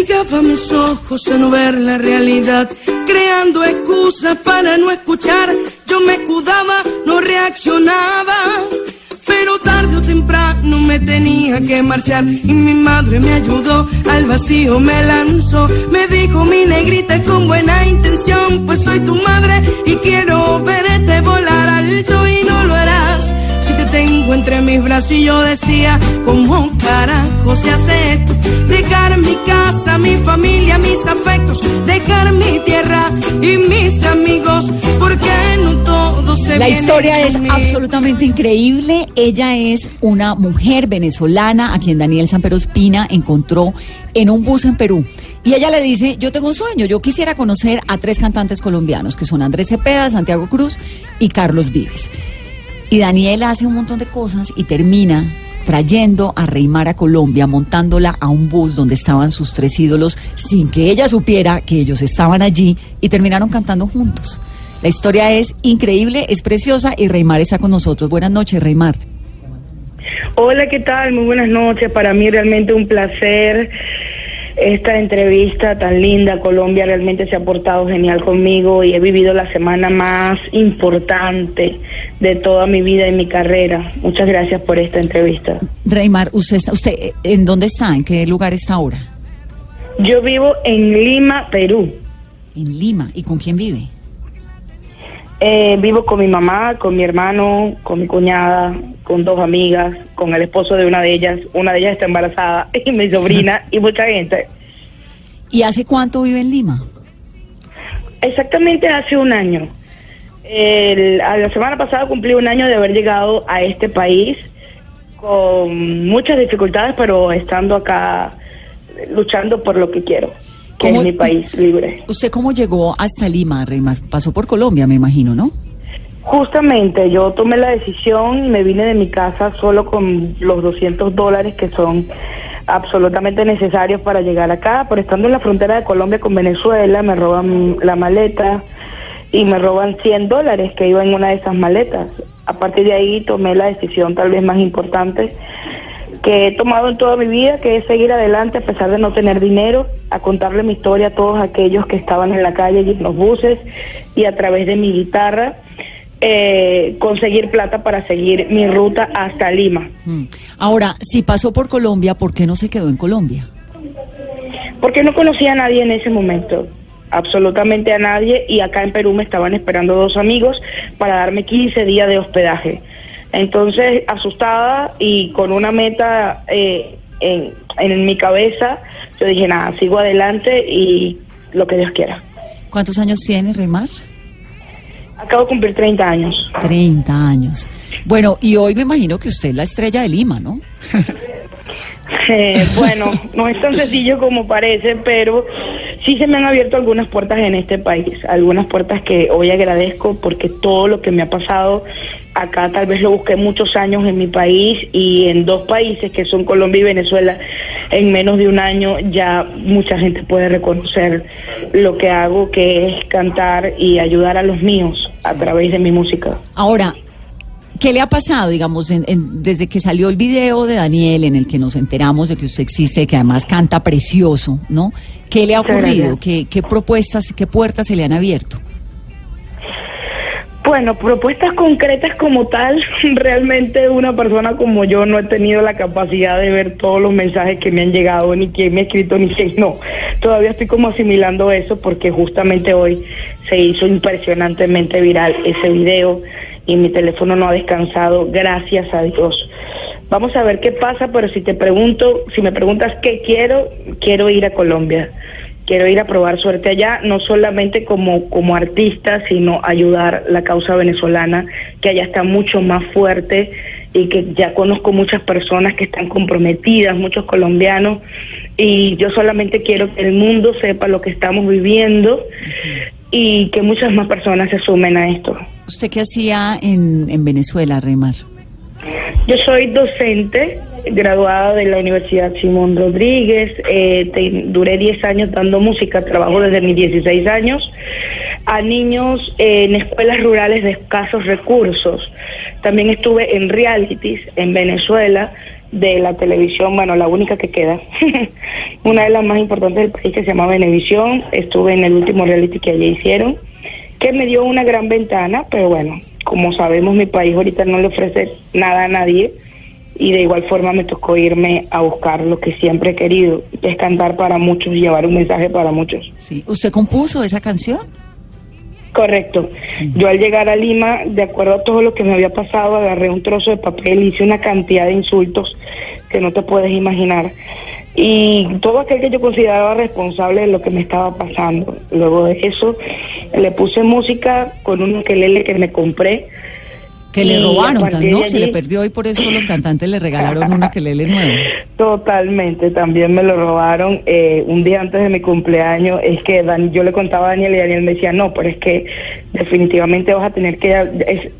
Obligaba mis ojos a no ver la realidad, creando excusas para no escuchar. Yo me escudaba, no reaccionaba. Pero tarde o temprano me tenía que marchar y mi madre me ayudó, al vacío me lanzó, me dijo mi negrita con buena intención, pues soy tu madre y quiero verte volar alto y no lo harás tengo entre mis brazos y yo decía, ¿cómo carajo se hace esto? Dejar mi casa, mi familia, mis afectos, dejar mi tierra y mis amigos, porque no todo se La historia es absolutamente increíble. Ella es una mujer venezolana a quien Daniel Espina encontró en un bus en Perú. Y ella le dice, yo tengo un sueño, yo quisiera conocer a tres cantantes colombianos, que son Andrés Cepeda, Santiago Cruz y Carlos Vives. Y Daniel hace un montón de cosas y termina trayendo a Reymar a Colombia, montándola a un bus donde estaban sus tres ídolos, sin que ella supiera que ellos estaban allí y terminaron cantando juntos. La historia es increíble, es preciosa y Reymar está con nosotros. Buenas noches, Reymar. Hola, ¿qué tal? Muy buenas noches. Para mí realmente un placer esta entrevista tan linda. Colombia realmente se ha portado genial conmigo y he vivido la semana más importante de toda mi vida y mi carrera. Muchas gracias por esta entrevista. Reymar, usted, usted ¿en dónde está? ¿En qué lugar está ahora? Yo vivo en Lima, Perú. En Lima. ¿Y con quién vive? Eh, vivo con mi mamá, con mi hermano, con mi cuñada, con dos amigas, con el esposo de una de ellas. Una de ellas está embarazada y mi sobrina y mucha gente. ¿Y hace cuánto vive en Lima? Exactamente hace un año. la semana pasada cumplí un año de haber llegado a este país con muchas dificultades, pero estando acá luchando por lo que quiero que es mi país libre. ¿Usted cómo llegó hasta Lima, Reymar? Pasó por Colombia, me imagino, ¿no? Justamente, yo tomé la decisión y me vine de mi casa solo con los 200 dólares que son absolutamente necesarios para llegar acá, por estando en la frontera de Colombia con Venezuela, me roban la maleta y me roban 100 dólares que iba en una de esas maletas. A partir de ahí tomé la decisión tal vez más importante que he tomado en toda mi vida, que es seguir adelante a pesar de no tener dinero, a contarle mi historia a todos aquellos que estaban en la calle y en los buses y a través de mi guitarra. Eh, conseguir plata para seguir mi ruta hasta Lima. Mm. Ahora, si pasó por Colombia, ¿por qué no se quedó en Colombia? Porque no conocía a nadie en ese momento, absolutamente a nadie, y acá en Perú me estaban esperando dos amigos para darme 15 días de hospedaje. Entonces, asustada y con una meta eh, en, en mi cabeza, yo dije, nada, sigo adelante y lo que Dios quiera. ¿Cuántos años tiene, Reymar? Acabo de cumplir 30 años. 30 años. Bueno, y hoy me imagino que usted es la estrella de Lima, ¿no? Eh, bueno, no es tan sencillo como parece, pero sí se me han abierto algunas puertas en este país, algunas puertas que hoy agradezco porque todo lo que me ha pasado acá tal vez lo busqué muchos años en mi país y en dos países que son Colombia y Venezuela, en menos de un año ya mucha gente puede reconocer lo que hago, que es cantar y ayudar a los míos a través de mi música. Ahora, ¿Qué le ha pasado, digamos, desde que salió el video de Daniel en el que nos enteramos de que usted existe, que además canta precioso, ¿no? ¿Qué le ha ocurrido? ¿Qué, ¿Qué propuestas, qué puertas se le han abierto? Bueno, propuestas concretas como tal, realmente una persona como yo no he tenido la capacidad de ver todos los mensajes que me han llegado, ni quién me ha escrito, ni quién no. Todavía estoy como asimilando eso porque justamente hoy se hizo impresionantemente viral ese video y mi teléfono no ha descansado, gracias a Dios. Vamos a ver qué pasa, pero si te pregunto, si me preguntas qué quiero, quiero ir a Colombia quiero ir a probar suerte allá, no solamente como, como artista, sino ayudar la causa venezolana, que allá está mucho más fuerte y que ya conozco muchas personas que están comprometidas, muchos colombianos, y yo solamente quiero que el mundo sepa lo que estamos viviendo y que muchas más personas se sumen a esto. ¿Usted qué hacía en, en Venezuela, Remar? Yo soy docente graduada de la Universidad Simón Rodríguez, eh, duré 10 años dando música, trabajo desde mis 16 años, a niños en escuelas rurales de escasos recursos. También estuve en realities en Venezuela de la televisión, bueno, la única que queda, una de las más importantes del país que se llama Venevisión. Estuve en el último reality que allí hicieron, que me dio una gran ventana, pero bueno, como sabemos, mi país ahorita no le ofrece nada a nadie y de igual forma me tocó irme a buscar lo que siempre he querido, que es cantar para muchos y llevar un mensaje para muchos. Sí. ¿Usted compuso esa canción? Correcto. Yo al llegar a Lima, de acuerdo a todo lo que me había pasado, agarré un trozo de papel, hice una cantidad de insultos que no te puedes imaginar. Y todo aquel que yo consideraba responsable de lo que me estaba pasando. Luego de eso, le puse música con un ukelele que me compré que le robaron, ¿no? Se le perdió y por eso los cantantes le regalaron una que lele nuevo. Totalmente, también me lo robaron eh, un día antes de mi cumpleaños. Es que yo le contaba a Daniel y Daniel me decía, no, pero es que definitivamente vas a tener que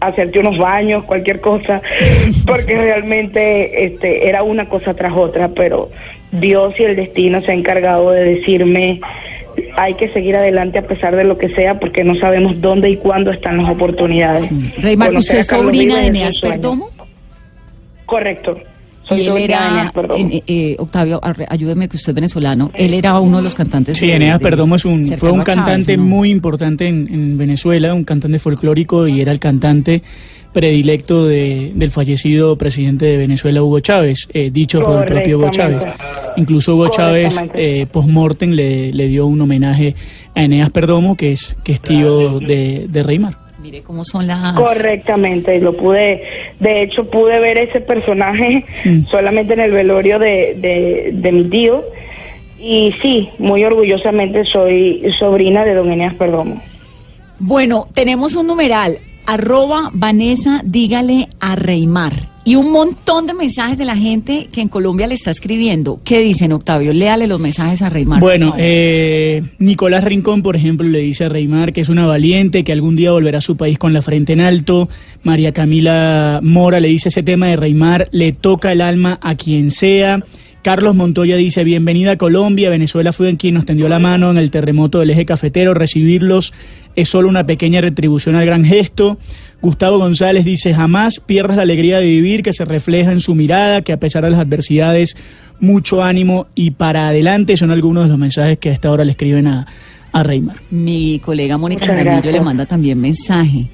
hacerte unos baños, cualquier cosa, porque realmente este era una cosa tras otra, pero Dios y el destino se ha encargado de decirme hay que seguir adelante a pesar de lo que sea porque no sabemos dónde y cuándo están las oportunidades. Sí. ¿usted es sobrina de Neas Perdomo? Correcto. y él era, eh, eh, Octavio, ayúdeme que usted es venezolano, él era uno de los cantantes. Sí, Eneas Perdomo es un, fue un cantante muy importante en, en Venezuela, un cantante folclórico y era el cantante predilecto de, del fallecido presidente de Venezuela, Hugo Chávez, eh, dicho por el propio Hugo Chávez. Incluso Hugo Chávez, eh, post-mortem, le, le, dio un homenaje a Eneas Perdomo, que es, que es tío de, de Reymar. Mire cómo son las... Correctamente, lo pude, de hecho pude ver ese personaje solamente en el velorio de, de, de mi tío. Y sí, muy orgullosamente soy sobrina de don Eneas Perdomo. Bueno, tenemos un numeral, arroba Vanessa, dígale a Reymar. Y un montón de mensajes de la gente que en Colombia le está escribiendo. ¿Qué dicen, Octavio? Léale los mensajes a Reymar. Bueno, eh, Nicolás Rincón, por ejemplo, le dice a Reymar que es una valiente, que algún día volverá a su país con la frente en alto. María Camila Mora le dice ese tema de Reymar, le toca el alma a quien sea. Carlos Montoya dice, bienvenida a Colombia, Venezuela fue quien nos tendió la mano en el terremoto del eje cafetero, recibirlos es solo una pequeña retribución al gran gesto. Gustavo González dice, jamás pierdas la alegría de vivir que se refleja en su mirada, que a pesar de las adversidades, mucho ánimo y para adelante son algunos de los mensajes que a esta hora le escriben a, a Reymar. Mi colega Mónica Jaramillo le manda también mensaje.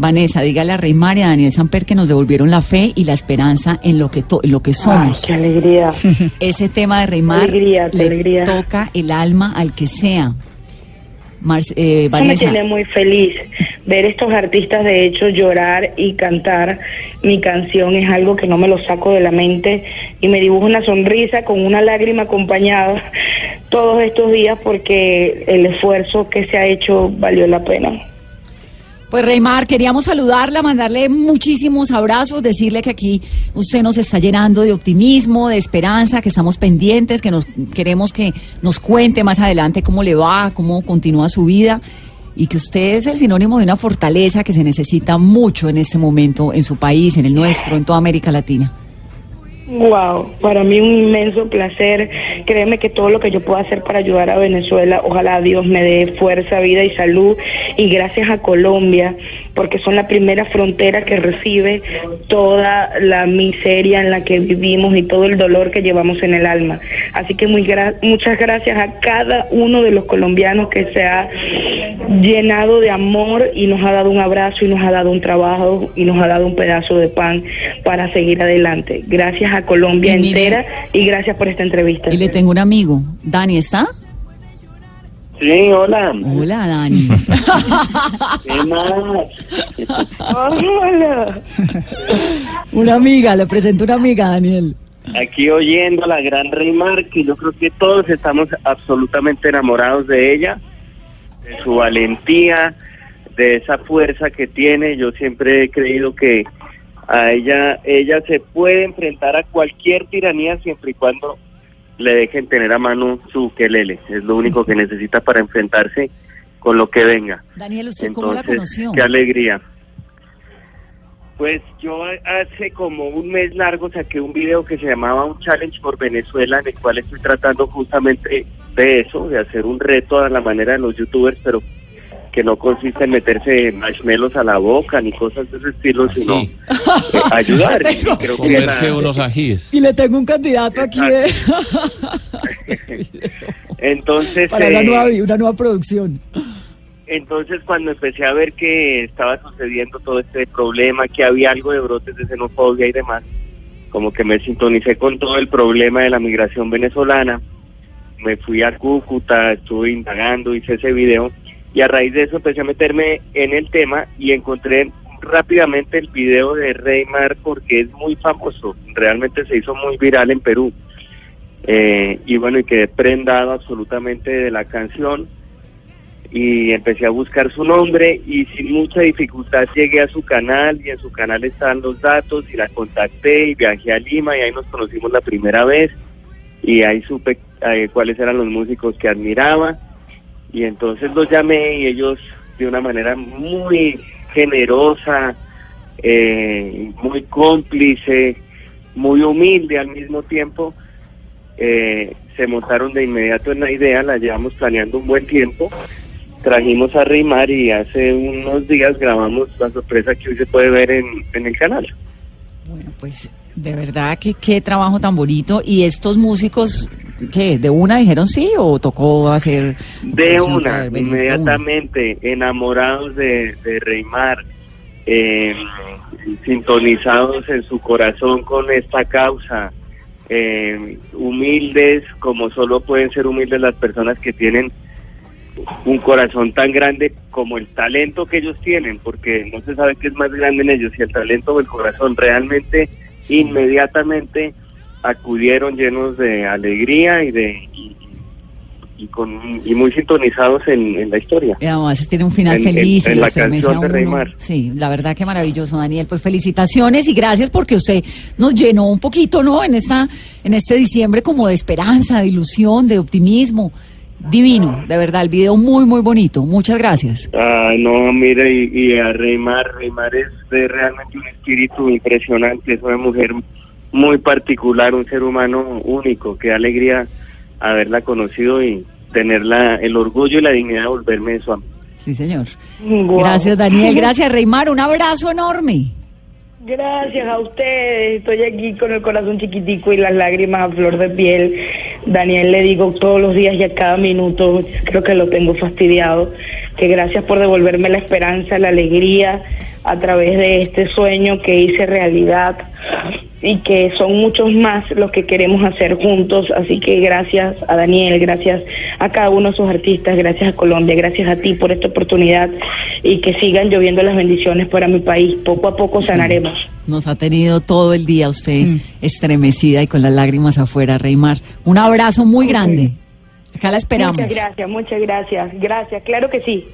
Vanessa, dígale a Reymar y a Daniel Samper que nos devolvieron la fe y la esperanza en lo que, lo que somos. qué alegría. Ese tema de Reymar le toca el alma al que sea. Eh, me tiene muy feliz ver estos artistas de hecho llorar y cantar mi canción es algo que no me lo saco de la mente y me dibujo una sonrisa con una lágrima acompañada todos estos días porque el esfuerzo que se ha hecho valió la pena. Pues Reymar, queríamos saludarla, mandarle muchísimos abrazos, decirle que aquí usted nos está llenando de optimismo, de esperanza, que estamos pendientes, que nos queremos que nos cuente más adelante cómo le va, cómo continúa su vida y que usted es el sinónimo de una fortaleza que se necesita mucho en este momento en su país, en el nuestro, en toda América Latina. Wow, para mí un inmenso placer. Créeme que todo lo que yo pueda hacer para ayudar a Venezuela, ojalá Dios me dé fuerza, vida y salud. Y gracias a Colombia, porque son la primera frontera que recibe toda la miseria en la que vivimos y todo el dolor que llevamos en el alma. Así que muy muchas gracias a cada uno de los colombianos que se ha llenado de amor y nos ha dado un abrazo y nos ha dado un trabajo y nos ha dado un pedazo de pan para seguir adelante. Gracias a Colombia entera y gracias por esta entrevista. Y le tengo un amigo, Dani, ¿está? Sí, hola. Hola, Dani. ¿Qué más? Hola. una amiga, le presento una amiga, Daniel. Aquí oyendo a la gran Reymar, que yo creo que todos estamos absolutamente enamorados de ella, de su valentía, de esa fuerza que tiene. Yo siempre he creído que a ella, ella se puede enfrentar a cualquier tiranía siempre y cuando le dejen tener a mano su quelele. Es lo único que necesita para enfrentarse con lo que venga. Daniel, ¿usted cómo la conoció? Qué alegría. Pues yo hace como un mes largo saqué un video que se llamaba Un Challenge por Venezuela, en el cual estoy tratando justamente de eso, de hacer un reto a la manera de los youtubers, pero que no consiste en meterse marshmallows a la boca ni cosas de ese estilo, sino eh, ayudar. Y Tengo- creo que Comerse la- unos ajíes. Y le tengo un candidato aquí de- entonces, para una eh, nueva, una nueva producción. entonces cuando empecé a ver que estaba sucediendo todo este problema, que había algo de brotes de xenofobia y demás, como que me sintonicé con todo el problema de la migración venezolana, me fui a Cúcuta, estuve indagando, hice ese video y a raíz de eso empecé a meterme en el tema y encontré rápidamente el video de Reymar porque es muy famoso, realmente se hizo muy viral en Perú. Eh, y bueno, y quedé prendado absolutamente de la canción y empecé a buscar su nombre y sin mucha dificultad llegué a su canal y en su canal están los datos y la contacté y viajé a Lima y ahí nos conocimos la primera vez y ahí supe eh, cuáles eran los músicos que admiraba y entonces los llamé y ellos de una manera muy generosa, eh, muy cómplice, muy humilde al mismo tiempo, eh, se montaron de inmediato en la idea, la llevamos planeando un buen tiempo, trajimos a Rimar y hace unos días grabamos la sorpresa que hoy se puede ver en, en el canal. Bueno, pues de verdad que qué trabajo tan bonito. ¿Y estos músicos, qué, de una dijeron sí o tocó hacer... De una. inmediatamente, enamorados de, de Reymar, eh, sintonizados en su corazón con esta causa, eh, humildes como solo pueden ser humildes las personas que tienen un corazón tan grande como el talento que ellos tienen, porque no se sabe qué es más grande en ellos, si el talento o el corazón. Realmente, inmediatamente acudieron llenos de alegría y de y, y con y muy sintonizados en, en la historia. Y además tiene un final En- en- feliz y en lo la canción de. Reymar. Sí, la verdad que maravilloso, Daniel. Pues felicitaciones y gracias porque usted nos llenó un poquito, ¿no? En esta, en este diciembre como de esperanza, de ilusión, de optimismo. Divino, de verdad, el video muy, muy bonito. Muchas gracias. Ah, no, mire, y, y a Reymar, Reymar es de realmente un espíritu impresionante, es una mujer muy particular, un ser humano único, qué alegría haberla conocido y tener la, el orgullo y la dignidad de volverme su amigo. Sí, señor. Gracias, Daniel. Gracias, Reymar. Un abrazo enorme. Gracias a ustedes. Estoy aquí con el corazón chiquitico y las lágrimas a flor de piel. Daniel le digo todos los días y a cada minuto, creo que lo tengo fastidiado, que gracias por devolverme la esperanza, la alegría a través de este sueño que hice realidad y que son muchos más los que queremos hacer juntos. Así que gracias a Daniel, gracias a cada uno de sus artistas, gracias a Colombia, gracias a ti por esta oportunidad y que sigan lloviendo las bendiciones para mi país. Poco a poco sanaremos. Nos ha tenido todo el día usted Mm. estremecida y con las lágrimas afuera, Reymar. Un abrazo muy grande. Acá la esperamos. Muchas gracias, muchas gracias. Gracias, claro que sí.